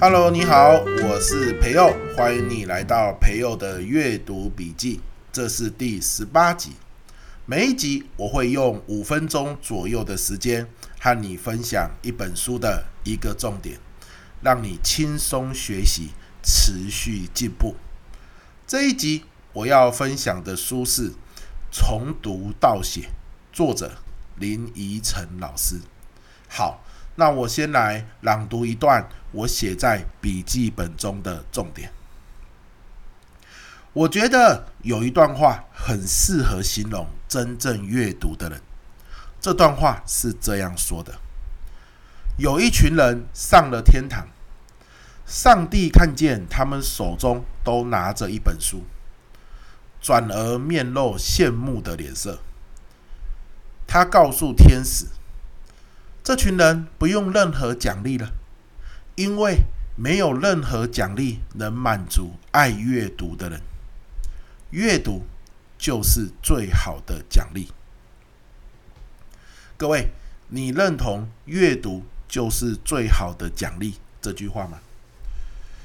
Hello，你好，我是培佑，欢迎你来到培佑的阅读笔记，这是第十八集。每一集我会用五分钟左右的时间和你分享一本书的一个重点，让你轻松学习，持续进步。这一集我要分享的书是《从读到写》，作者林怡辰老师。好。那我先来朗读一段我写在笔记本中的重点。我觉得有一段话很适合形容真正阅读的人。这段话是这样说的：有一群人上了天堂，上帝看见他们手中都拿着一本书，转而面露羡慕的脸色。他告诉天使。这群人不用任何奖励了，因为没有任何奖励能满足爱阅读的人。阅读就是最好的奖励。各位，你认同“阅读就是最好的奖励”这句话吗？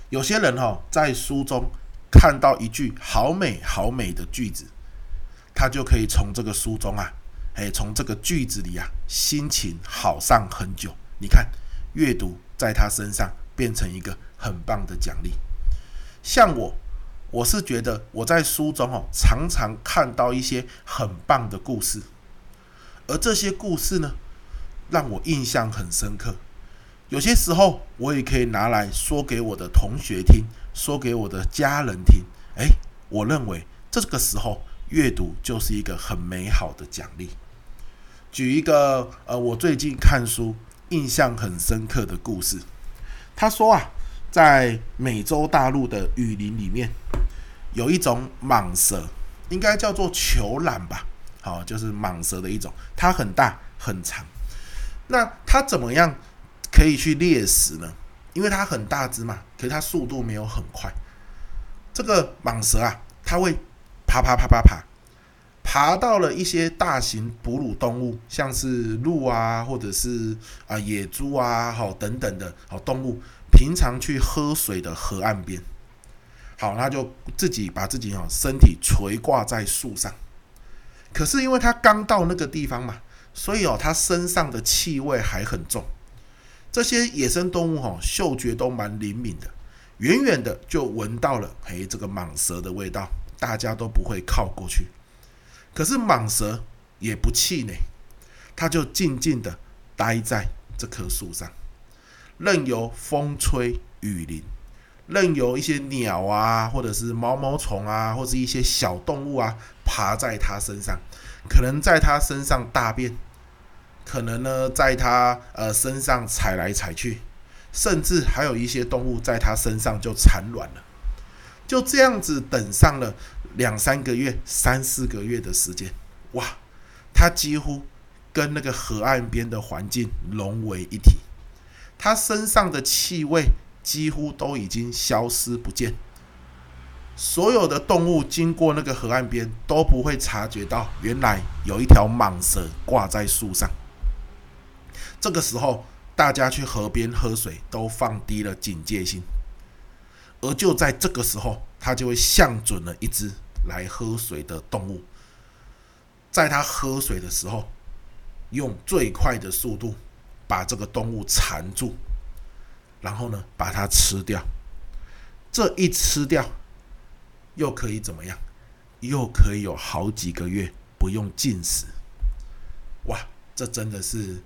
有些人哈，在书中看到一句好美好美的句子，他就可以从这个书中啊。哎，从这个句子里啊，心情好上很久。你看，阅读在他身上变成一个很棒的奖励。像我，我是觉得我在书中哦，常常看到一些很棒的故事，而这些故事呢，让我印象很深刻。有些时候，我也可以拿来说给我的同学听，说给我的家人听。哎，我认为这个时候阅读就是一个很美好的奖励。举一个呃，我最近看书印象很深刻的故事。他说啊，在美洲大陆的雨林里面，有一种蟒蛇，应该叫做球蟒吧？好，就是蟒蛇的一种。它很大很长。那它怎么样可以去猎食呢？因为它很大只嘛，可是它速度没有很快。这个蟒蛇啊，它会爬爬爬爬爬。爬到了一些大型哺乳动物，像是鹿啊，或者是啊野猪啊，好等等的好动物，平常去喝水的河岸边，好，那就自己把自己哈身体垂挂在树上。可是因为他刚到那个地方嘛，所以哦，他身上的气味还很重。这些野生动物哈嗅觉都蛮灵敏的，远远的就闻到了嘿这个蟒蛇的味道，大家都不会靠过去。可是蟒蛇也不气馁，它就静静的待在这棵树上，任由风吹雨淋，任由一些鸟啊，或者是毛毛虫啊，或是一些小动物啊，爬在它身上，可能在它身上大便，可能呢在它呃身上踩来踩去，甚至还有一些动物在它身上就产卵了，就这样子等上了。两三个月、三四个月的时间，哇，它几乎跟那个河岸边的环境融为一体，它身上的气味几乎都已经消失不见，所有的动物经过那个河岸边都不会察觉到，原来有一条蟒蛇挂在树上。这个时候，大家去河边喝水都放低了警戒心，而就在这个时候，它就会向准了一只。来喝水的动物，在它喝水的时候，用最快的速度把这个动物缠住，然后呢，把它吃掉。这一吃掉，又可以怎么样？又可以有好几个月不用进食。哇，这真的是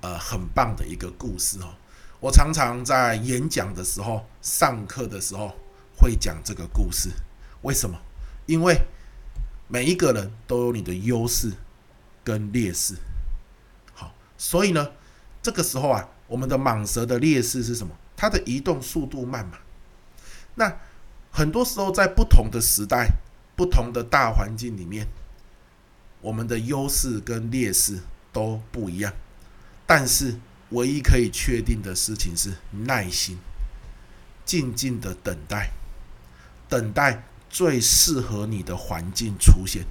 呃很棒的一个故事哦！我常常在演讲的时候、上课的时候会讲这个故事。为什么？因为每一个人都有你的优势跟劣势，好，所以呢，这个时候啊，我们的蟒蛇的劣势是什么？它的移动速度慢嘛。那很多时候在不同的时代、不同的大环境里面，我们的优势跟劣势都不一样。但是唯一可以确定的事情是耐心，静静的等待，等待。最适合你的环境出现。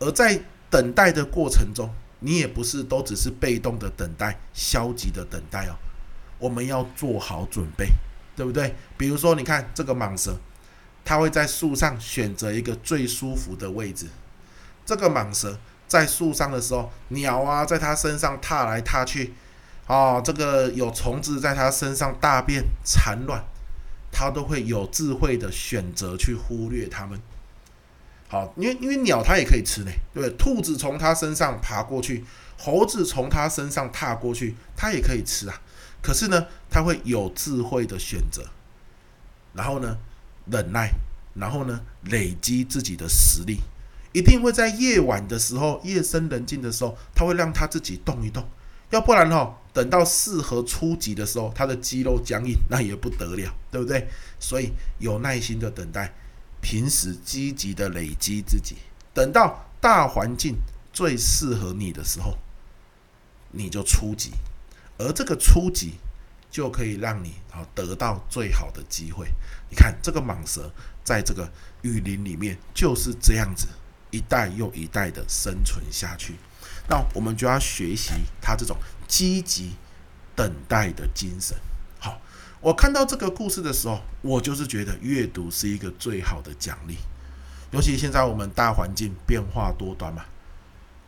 而在等待的过程中，你也不是都只是被动的等待、消极的等待哦。我们要做好准备，对不对？比如说，你看这个蟒蛇，它会在树上选择一个最舒服的位置。这个蟒蛇在树上的时候，鸟啊在它身上踏来踏去，哦，这个有虫子在它身上大便产卵，它都会有智慧的选择去忽略它们。好，因为因为鸟它也可以吃呢，对不对？兔子从它身上爬过去，猴子从它身上踏过去，它也可以吃啊。可是呢，它会有智慧的选择，然后呢，忍耐，然后呢，累积自己的实力，一定会在夜晚的时候，夜深人静的时候，它会让它自己动一动。要不然哦，等到适合初级的时候，它的肌肉僵硬，那也不得了，对不对？所以有耐心的等待。平时积极的累积自己，等到大环境最适合你的时候，你就初级，而这个初级就可以让你啊得到最好的机会。你看这个蟒蛇在这个雨林里面就是这样子，一代又一代的生存下去。那我们就要学习他这种积极等待的精神。好我看到这个故事的时候，我就是觉得阅读是一个最好的奖励，尤其现在我们大环境变化多端嘛，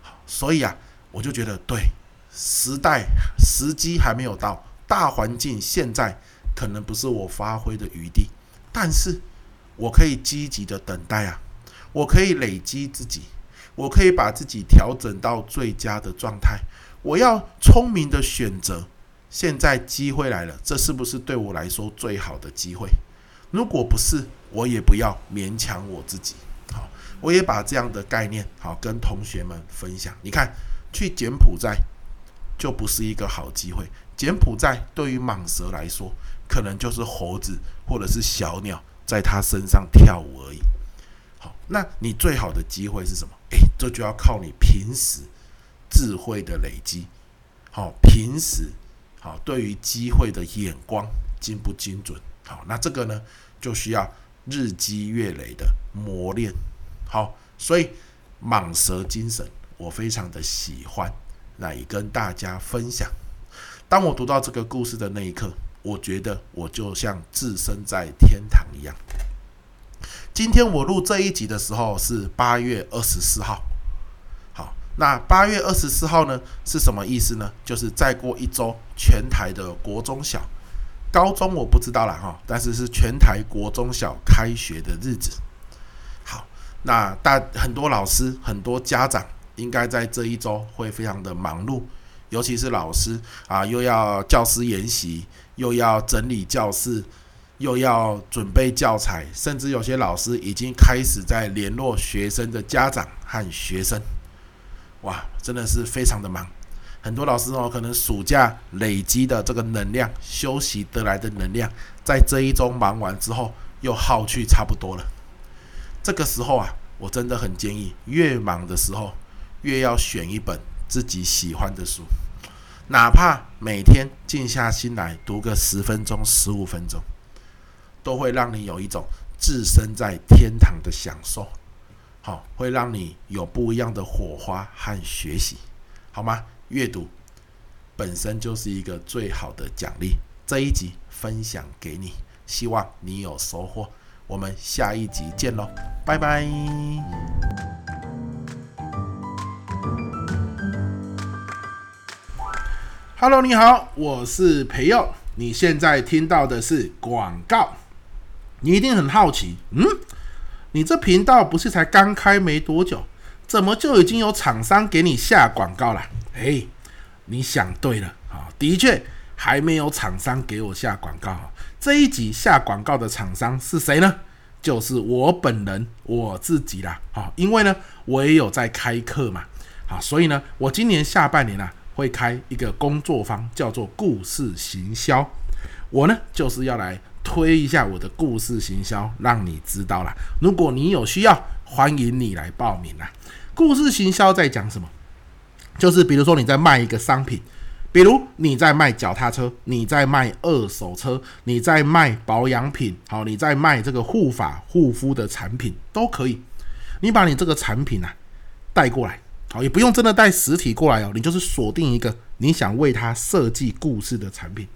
好所以啊，我就觉得对，时代时机还没有到，大环境现在可能不是我发挥的余地，但是我可以积极的等待啊，我可以累积自己，我可以把自己调整到最佳的状态，我要聪明的选择。现在机会来了，这是不是对我来说最好的机会？如果不是，我也不要勉强我自己。好，我也把这样的概念好跟同学们分享。你看，去柬埔寨就不是一个好机会。柬埔寨对于蟒蛇来说，可能就是猴子或者是小鸟在它身上跳舞而已。那你最好的机会是什么？诶，这就要靠你平时智慧的累积。好，平时。好，对于机会的眼光精不精准？好，那这个呢，就需要日积月累的磨练。好，所以蟒蛇精神我非常的喜欢，来跟大家分享。当我读到这个故事的那一刻，我觉得我就像置身在天堂一样。今天我录这一集的时候是八月二十四号。好那八月二十四号呢，是什么意思呢？就是再过一周，全台的国中小、高中我不知道了哈，但是是全台国中小开学的日子。好，那大很多老师、很多家长应该在这一周会非常的忙碌，尤其是老师啊，又要教师研习，又要整理教室，又要准备教材，甚至有些老师已经开始在联络学生的家长和学生。哇，真的是非常的忙，很多老师哦，可能暑假累积的这个能量，休息得来的能量，在这一周忙完之后，又耗去差不多了。这个时候啊，我真的很建议，越忙的时候，越要选一本自己喜欢的书，哪怕每天静下心来读个十分钟、十五分钟，都会让你有一种置身在天堂的享受。好，会让你有不一样的火花和学习，好吗？阅读本身就是一个最好的奖励。这一集分享给你，希望你有收获。我们下一集见喽，拜拜。Hello，你好，我是培佑。你现在听到的是广告，你一定很好奇，嗯？你这频道不是才刚开没多久，怎么就已经有厂商给你下广告了？哎，你想对了啊，的确还没有厂商给我下广告。这一集下广告的厂商是谁呢？就是我本人我自己啦。好，因为呢，我也有在开课嘛。好，所以呢，我今年下半年啊，会开一个工作坊，叫做故事行销。我呢，就是要来。推一下我的故事行销，让你知道啦。如果你有需要，欢迎你来报名啦。故事行销在讲什么？就是比如说你在卖一个商品，比如你在卖脚踏车，你在卖二手车，你在卖保养品，好，你在卖这个护发护肤的产品都可以。你把你这个产品啊带过来，好，也不用真的带实体过来哦，你就是锁定一个你想为它设计故事的产品，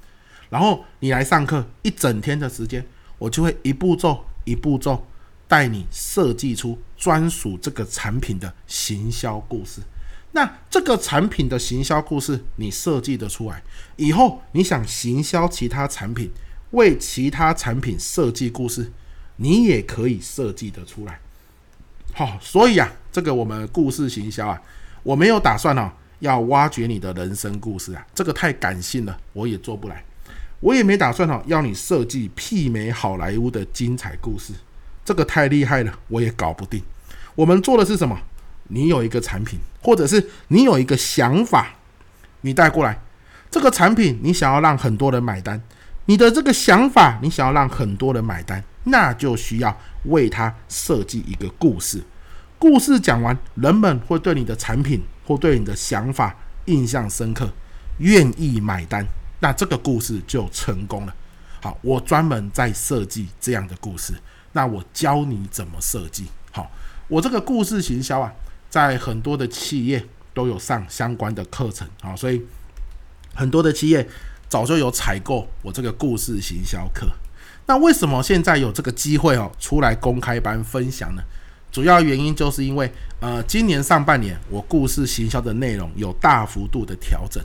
然后你来上课一整天的时间，我就会一步骤一步骤带你设计出专属这个产品的行销故事。那这个产品的行销故事，你设计得出来以后，你想行销其他产品，为其他产品设计故事，你也可以设计得出来。好，所以啊，这个我们故事行销啊，我没有打算哦，要挖掘你的人生故事啊，这个太感性了，我也做不来。我也没打算哦，要你设计媲美好莱坞的精彩故事，这个太厉害了，我也搞不定。我们做的是什么？你有一个产品，或者是你有一个想法，你带过来这个产品，你想要让很多人买单，你的这个想法，你想要让很多人买单，那就需要为他设计一个故事。故事讲完，人们会对你的产品或对你的想法印象深刻，愿意买单，那这个故事就成功了。好，我专门在设计这样的故事，那我教你怎么设计。好，我这个故事行销啊。在很多的企业都有上相关的课程啊，所以很多的企业早就有采购我这个故事行销课。那为什么现在有这个机会哦，出来公开班分享呢？主要原因就是因为呃，今年上半年我故事行销的内容有大幅度的调整。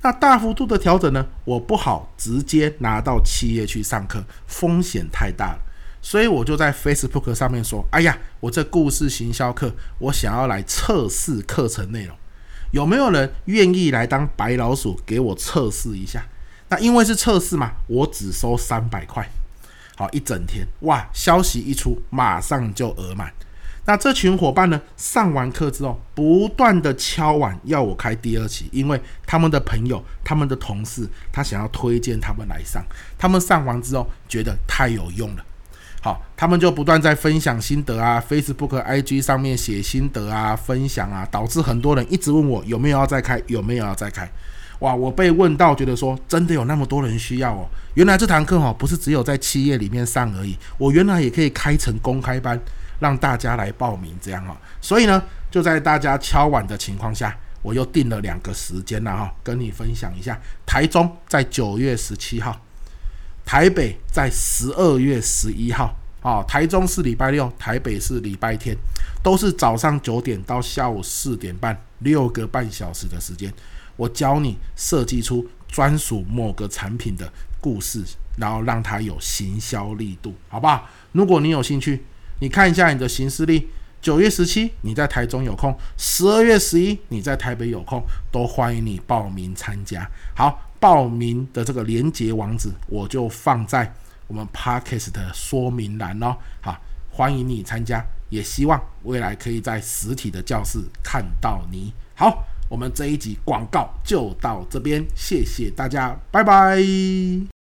那大幅度的调整呢，我不好直接拿到企业去上课，风险太大了。所以我就在 Facebook 上面说：“哎呀，我这故事行销课，我想要来测试课程内容，有没有人愿意来当白老鼠给我测试一下？那因为是测试嘛，我只收三百块。好，一整天，哇！消息一出，马上就额满。那这群伙伴呢，上完课之后，不断的敲碗要我开第二期，因为他们的朋友、他们的同事，他想要推荐他们来上。他们上完之后，觉得太有用了。”好，他们就不断在分享心得啊，Facebook、IG 上面写心得啊，分享啊，导致很多人一直问我有没有要再开，有没有要再开。哇，我被问到，觉得说真的有那么多人需要哦。原来这堂课哈，不是只有在企业里面上而已，我原来也可以开成公开班，让大家来报名这样哈。所以呢，就在大家敲碗的情况下，我又定了两个时间了哈，跟你分享一下。台中在九月十七号。台北在十二月十一号，啊，台中是礼拜六，台北是礼拜天，都是早上九点到下午四点半，六个半小时的时间，我教你设计出专属某个产品的故事，然后让它有行销力度，好不好？如果你有兴趣，你看一下你的行事历，九月十七你在台中有空，十二月十一你在台北有空，都欢迎你报名参加。好。报名的这个连结网址，我就放在我们 Podcast 的说明栏哦。好，欢迎你参加，也希望未来可以在实体的教室看到你。好，我们这一集广告就到这边，谢谢大家，拜拜。